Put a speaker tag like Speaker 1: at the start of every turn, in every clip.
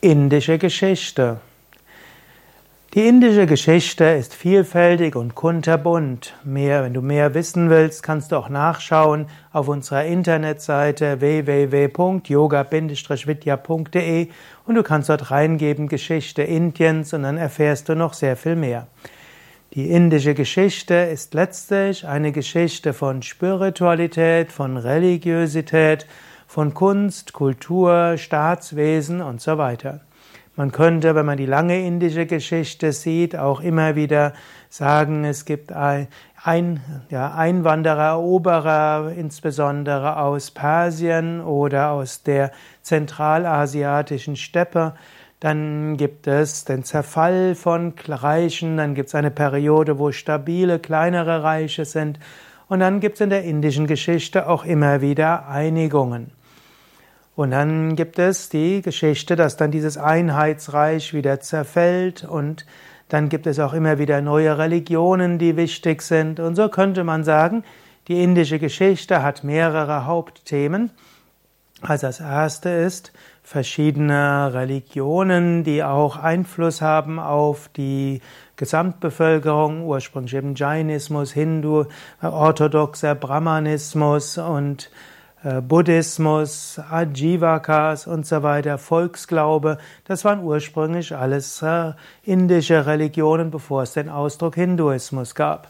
Speaker 1: Indische Geschichte. Die indische Geschichte ist vielfältig und kunterbunt. Mehr, wenn du mehr wissen willst, kannst du auch nachschauen auf unserer Internetseite www.yoga-vidya.de und du kannst dort reingeben Geschichte Indiens und dann erfährst du noch sehr viel mehr. Die indische Geschichte ist letztlich eine Geschichte von Spiritualität, von Religiosität, von Kunst, Kultur, Staatswesen und so weiter. Man könnte, wenn man die lange indische Geschichte sieht, auch immer wieder sagen, es gibt ein, ein, ja, Einwanderer, Eroberer, insbesondere aus Persien oder aus der zentralasiatischen Steppe. Dann gibt es den Zerfall von Reichen, dann gibt es eine Periode, wo stabile, kleinere Reiche sind. Und dann gibt es in der indischen Geschichte auch immer wieder Einigungen. Und dann gibt es die Geschichte, dass dann dieses Einheitsreich wieder zerfällt und dann gibt es auch immer wieder neue Religionen, die wichtig sind. Und so könnte man sagen, die indische Geschichte hat mehrere Hauptthemen. Also das erste ist verschiedene Religionen, die auch Einfluss haben auf die Gesamtbevölkerung, ursprünglich eben Jainismus, Hindu, orthodoxer Brahmanismus und Buddhismus, Ajivakas und so weiter, Volksglaube, das waren ursprünglich alles äh, indische Religionen, bevor es den Ausdruck Hinduismus gab.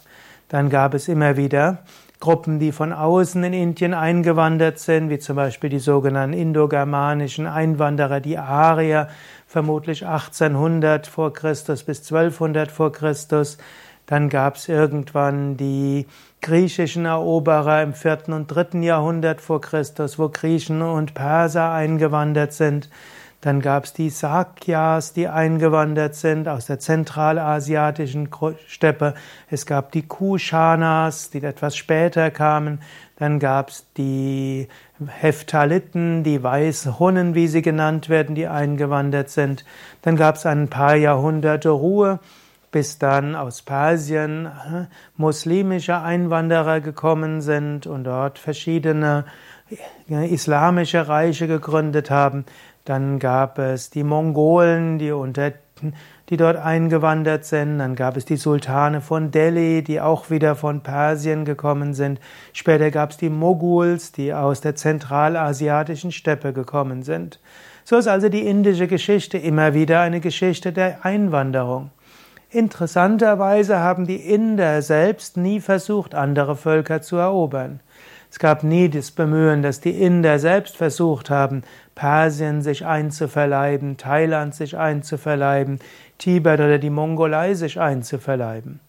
Speaker 1: Dann gab es immer wieder Gruppen, die von außen in Indien eingewandert sind, wie zum Beispiel die sogenannten indogermanischen Einwanderer, die Arier, vermutlich 1800 vor Christus bis 1200 vor Christus. Dann gab es irgendwann die griechischen Eroberer im vierten und dritten Jahrhundert vor Christus, wo Griechen und Perser eingewandert sind. Dann gab es die Sakyas, die eingewandert sind aus der zentralasiatischen Steppe. Es gab die Kushanas, die etwas später kamen. Dann gab es die Heptaliten, die weißen Hunnen, wie sie genannt werden, die eingewandert sind. Dann gab es ein paar Jahrhunderte Ruhe bis dann aus Persien äh, muslimische Einwanderer gekommen sind und dort verschiedene äh, islamische Reiche gegründet haben. Dann gab es die Mongolen, die unter die dort eingewandert sind. Dann gab es die Sultane von Delhi, die auch wieder von Persien gekommen sind. Später gab es die Moguls, die aus der zentralasiatischen Steppe gekommen sind. So ist also die indische Geschichte immer wieder eine Geschichte der Einwanderung. Interessanterweise haben die Inder selbst nie versucht, andere Völker zu erobern. Es gab nie das Bemühen, dass die Inder selbst versucht haben, Persien sich einzuverleiben, Thailand sich einzuverleiben, Tibet oder die Mongolei sich einzuverleiben.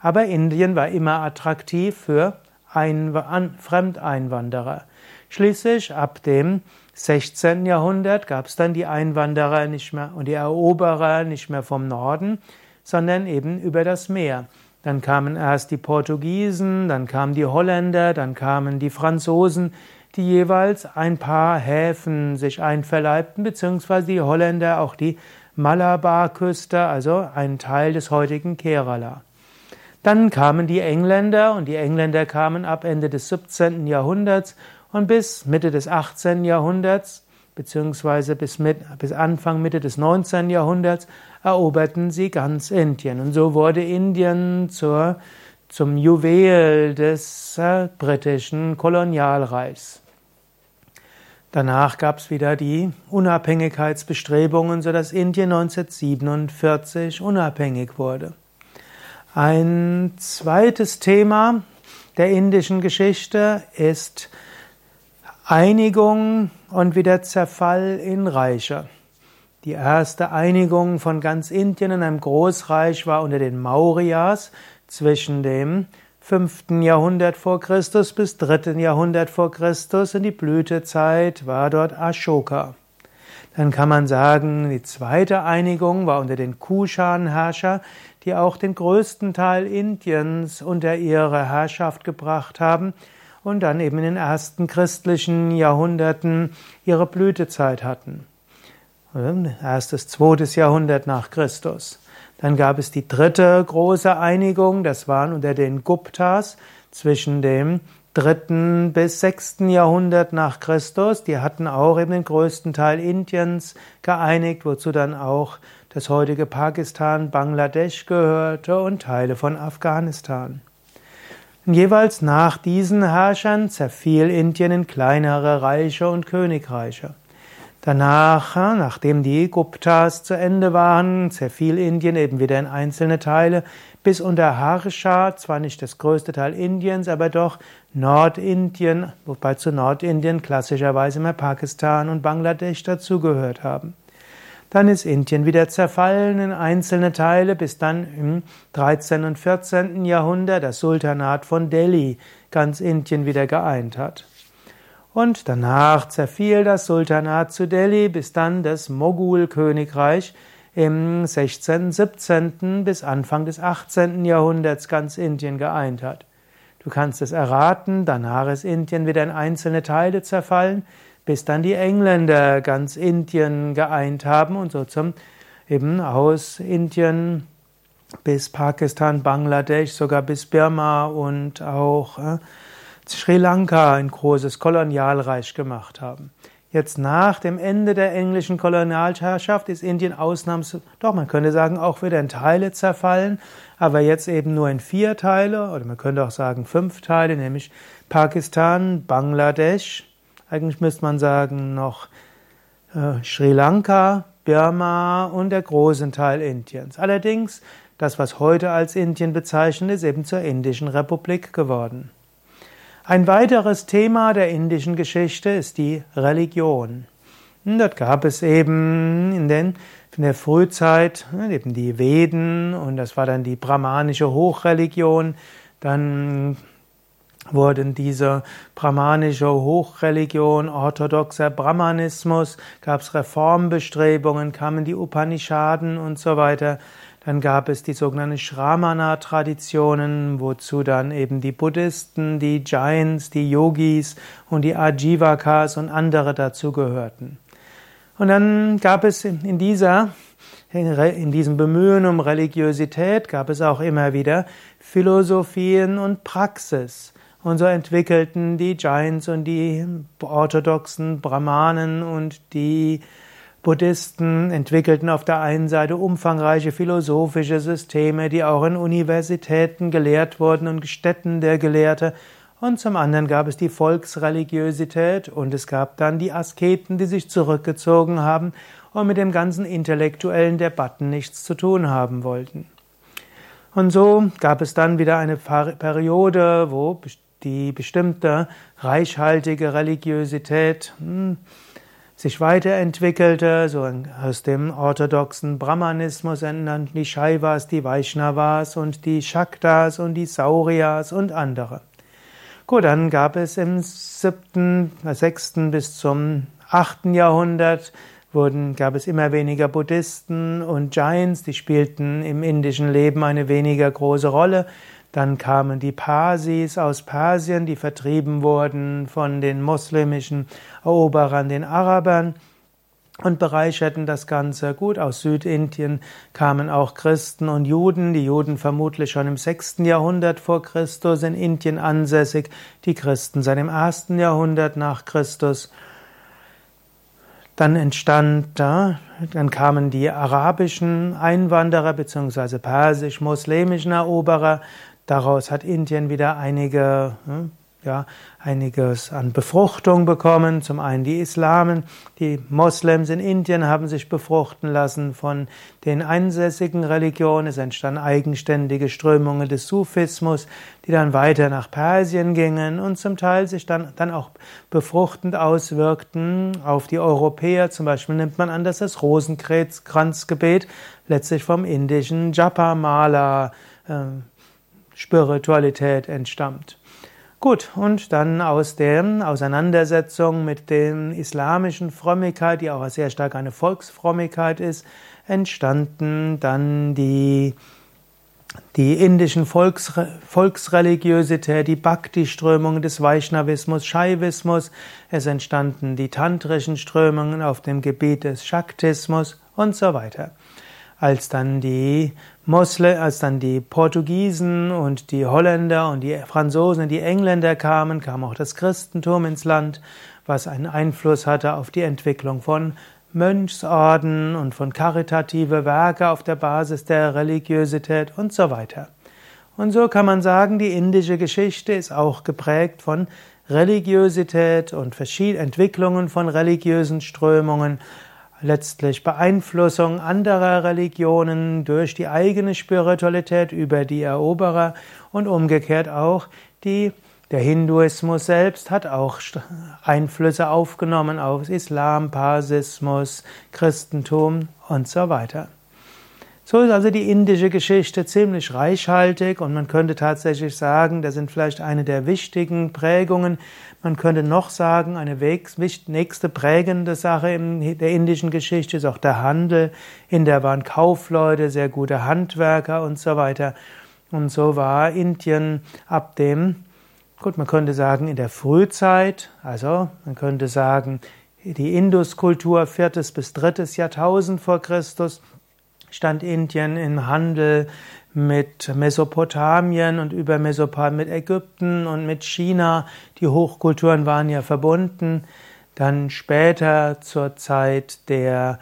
Speaker 1: Aber Indien war immer attraktiv für Ein Fremdeinwanderer. Schließlich ab dem 16. Jahrhundert gab es dann die Einwanderer nicht mehr und die Eroberer nicht mehr vom Norden, sondern eben über das Meer. Dann kamen erst die Portugiesen, dann kamen die Holländer, dann kamen die Franzosen, die jeweils ein paar Häfen sich einverleibten, beziehungsweise die Holländer auch die Malabarküste, also ein Teil des heutigen Kerala. Dann kamen die Engländer und die Engländer kamen ab Ende des 17. Jahrhunderts und bis Mitte des 18. Jahrhunderts beziehungsweise bis, mit, bis Anfang Mitte des 19. Jahrhunderts eroberten sie ganz Indien. Und so wurde Indien zur, zum Juwel des äh, britischen Kolonialreichs. Danach gab es wieder die Unabhängigkeitsbestrebungen, sodass Indien 1947 unabhängig wurde. Ein zweites Thema der indischen Geschichte ist Einigung und wieder Zerfall in Reiche. Die erste Einigung von ganz Indien in einem Großreich war unter den Mauryas zwischen dem 5. Jahrhundert vor Christus bis 3. Jahrhundert vor Christus und die Blütezeit war dort Ashoka. Dann kann man sagen, die zweite Einigung war unter den Kushan-Herrscher, die auch den größten Teil Indiens unter ihre Herrschaft gebracht haben und dann eben in den ersten christlichen Jahrhunderten ihre Blütezeit hatten. Erstes, zweites Jahrhundert nach Christus. Dann gab es die dritte große Einigung, das waren unter den Guptas zwischen dem dritten bis sechsten Jahrhundert nach Christus. Die hatten auch eben den größten Teil Indiens geeinigt, wozu dann auch das heutige Pakistan, Bangladesch gehörte und Teile von Afghanistan. Jeweils nach diesen Herrschern zerfiel Indien in kleinere Reiche und Königreiche. Danach, nachdem die Guptas zu Ende waren, zerfiel Indien eben wieder in einzelne Teile, bis unter Harsha, zwar nicht das größte Teil Indiens, aber doch Nordindien, wobei zu Nordindien klassischerweise immer Pakistan und Bangladesch dazugehört haben. Dann ist Indien wieder zerfallen in einzelne Teile, bis dann im 13. und 14. Jahrhundert das Sultanat von Delhi ganz Indien wieder geeint hat. Und danach zerfiel das Sultanat zu Delhi, bis dann das Mogul-Königreich im 16., 17. bis Anfang des 18. Jahrhunderts ganz Indien geeint hat. Du kannst es erraten, danach ist Indien wieder in einzelne Teile zerfallen, bis dann die Engländer ganz Indien geeint haben und so zum eben aus Indien bis Pakistan, Bangladesch, sogar bis Birma und auch äh, Sri Lanka ein großes Kolonialreich gemacht haben. Jetzt nach dem Ende der englischen Kolonialherrschaft ist Indien ausnahms, doch man könnte sagen, auch wieder in Teile zerfallen, aber jetzt eben nur in vier Teile, oder man könnte auch sagen fünf Teile, nämlich Pakistan, Bangladesch, eigentlich müsste man sagen noch äh, Sri Lanka, Birma und der großen Teil Indiens. Allerdings, das, was heute als Indien bezeichnet, ist eben zur Indischen Republik geworden. Ein weiteres Thema der indischen Geschichte ist die Religion. Und dort gab es eben in, den, in der Frühzeit ne, eben die Veden und das war dann die brahmanische Hochreligion. Dann wurden diese brahmanische Hochreligion, orthodoxer Brahmanismus, gab es Reformbestrebungen, kamen die Upanishaden und so weiter. Dann gab es die sogenannten Shramana-Traditionen, wozu dann eben die Buddhisten, die Jains, die Yogis und die Ajivakas und andere dazu gehörten. Und dann gab es in dieser in diesem Bemühen um Religiosität gab es auch immer wieder Philosophien und Praxis. Und so entwickelten die Jains und die orthodoxen Brahmanen und die Buddhisten entwickelten auf der einen Seite umfangreiche philosophische Systeme, die auch in Universitäten gelehrt wurden und Städten der Gelehrte. Und zum anderen gab es die Volksreligiosität und es gab dann die Asketen, die sich zurückgezogen haben und mit dem ganzen intellektuellen Debatten nichts zu tun haben wollten. Und so gab es dann wieder eine Periode, wo die bestimmte reichhaltige Religiosität hm, sich weiterentwickelte, so aus dem orthodoxen Brahmanismus entnannten die Shaivas, die Vaishnavas und die Shaktas und die Sauryas und andere. Gut, dann gab es im siebten, sechsten bis zum achten Jahrhundert wurden, gab es immer weniger Buddhisten und Jains, die spielten im indischen Leben eine weniger große Rolle. Dann kamen die Parsis aus Persien, die vertrieben wurden von den muslimischen Eroberern, den Arabern und bereicherten das Ganze. Gut, aus Südindien kamen auch Christen und Juden, die Juden vermutlich schon im 6. Jahrhundert vor Christus in Indien ansässig, die Christen seit dem 1. Jahrhundert nach Christus. Dann entstand, dann kamen die arabischen Einwanderer bzw. persisch-muslimischen Eroberer, Daraus hat Indien wieder einige, hm, ja, einiges an Befruchtung bekommen. Zum einen die Islamen, die Moslems in Indien haben sich befruchten lassen von den einsässigen Religionen. Es entstanden eigenständige Strömungen des Sufismus, die dann weiter nach Persien gingen und zum Teil sich dann, dann auch befruchtend auswirkten auf die Europäer. Zum Beispiel nimmt man an, dass das Rosenkranzgebet letztlich vom indischen Japamala äh, Spiritualität entstammt. Gut, und dann aus der Auseinandersetzung mit der islamischen Frömmigkeit, die auch sehr stark eine Volksfrömmigkeit ist, entstanden dann die, die indischen Volks, Volksreligiosität, die Bhakti-Strömungen des Vaishnavismus, Shaivismus, es entstanden die tantrischen Strömungen auf dem Gebiet des Shaktismus und so weiter. Als dann die Moslem, als dann die Portugiesen und die Holländer und die Franzosen und die Engländer kamen, kam auch das Christentum ins Land, was einen Einfluss hatte auf die Entwicklung von Mönchsorden und von karitative Werke auf der Basis der Religiosität und so weiter. Und so kann man sagen, die indische Geschichte ist auch geprägt von Religiosität und verschiedenen Entwicklungen von religiösen Strömungen, letztlich Beeinflussung anderer Religionen durch die eigene Spiritualität über die Eroberer und umgekehrt auch die der Hinduismus selbst hat auch Einflüsse aufgenommen auf Islam, Parsismus, Christentum und so weiter. So ist also die indische Geschichte ziemlich reichhaltig und man könnte tatsächlich sagen, das sind vielleicht eine der wichtigen Prägungen. Man könnte noch sagen, eine nächste prägende Sache in der indischen Geschichte ist auch der Handel. In der waren Kaufleute, sehr gute Handwerker und so weiter. Und so war Indien ab dem, gut, man könnte sagen, in der Frühzeit, also man könnte sagen, die Induskultur viertes bis drittes Jahrtausend vor Christus, stand Indien im Handel mit Mesopotamien und über Mesopotamien mit Ägypten und mit China. Die Hochkulturen waren ja verbunden. Dann später zur Zeit der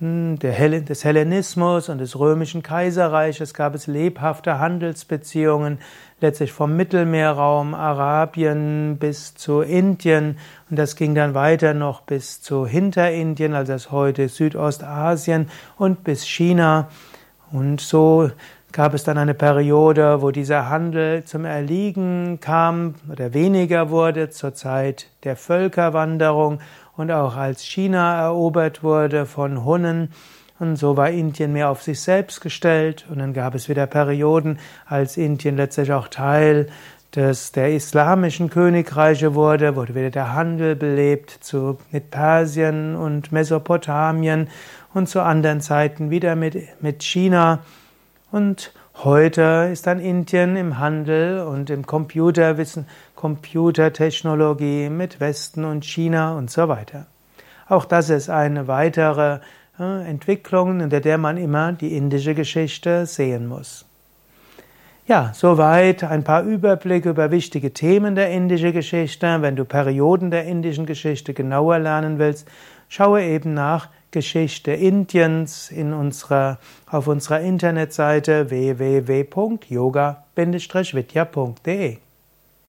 Speaker 1: hm, des Hellenismus und des römischen Kaiserreiches gab es lebhafte Handelsbeziehungen, letztlich vom Mittelmeerraum, Arabien bis zu Indien und das ging dann weiter noch bis zu Hinterindien, also das heute Südostasien und bis China. Und so gab es dann eine Periode, wo dieser Handel zum Erliegen kam oder weniger wurde zur Zeit der Völkerwanderung und auch als China erobert wurde von Hunnen. Und so war Indien mehr auf sich selbst gestellt. Und dann gab es wieder Perioden, als Indien letztlich auch Teil des, der islamischen Königreiche wurde, wurde wieder der Handel belebt zu, mit Persien und Mesopotamien und zu anderen Zeiten wieder mit, mit China. Und Heute ist dann Indien im Handel und im Computerwissen, Computertechnologie mit Westen und China und so weiter. Auch das ist eine weitere äh, Entwicklung, in der man immer die indische Geschichte sehen muss. Ja, soweit ein paar Überblicke über wichtige Themen der indischen Geschichte. Wenn du Perioden der indischen Geschichte genauer lernen willst, schaue eben nach Geschichte Indiens in unserer, auf unserer Internetseite www.yoga-vidya.de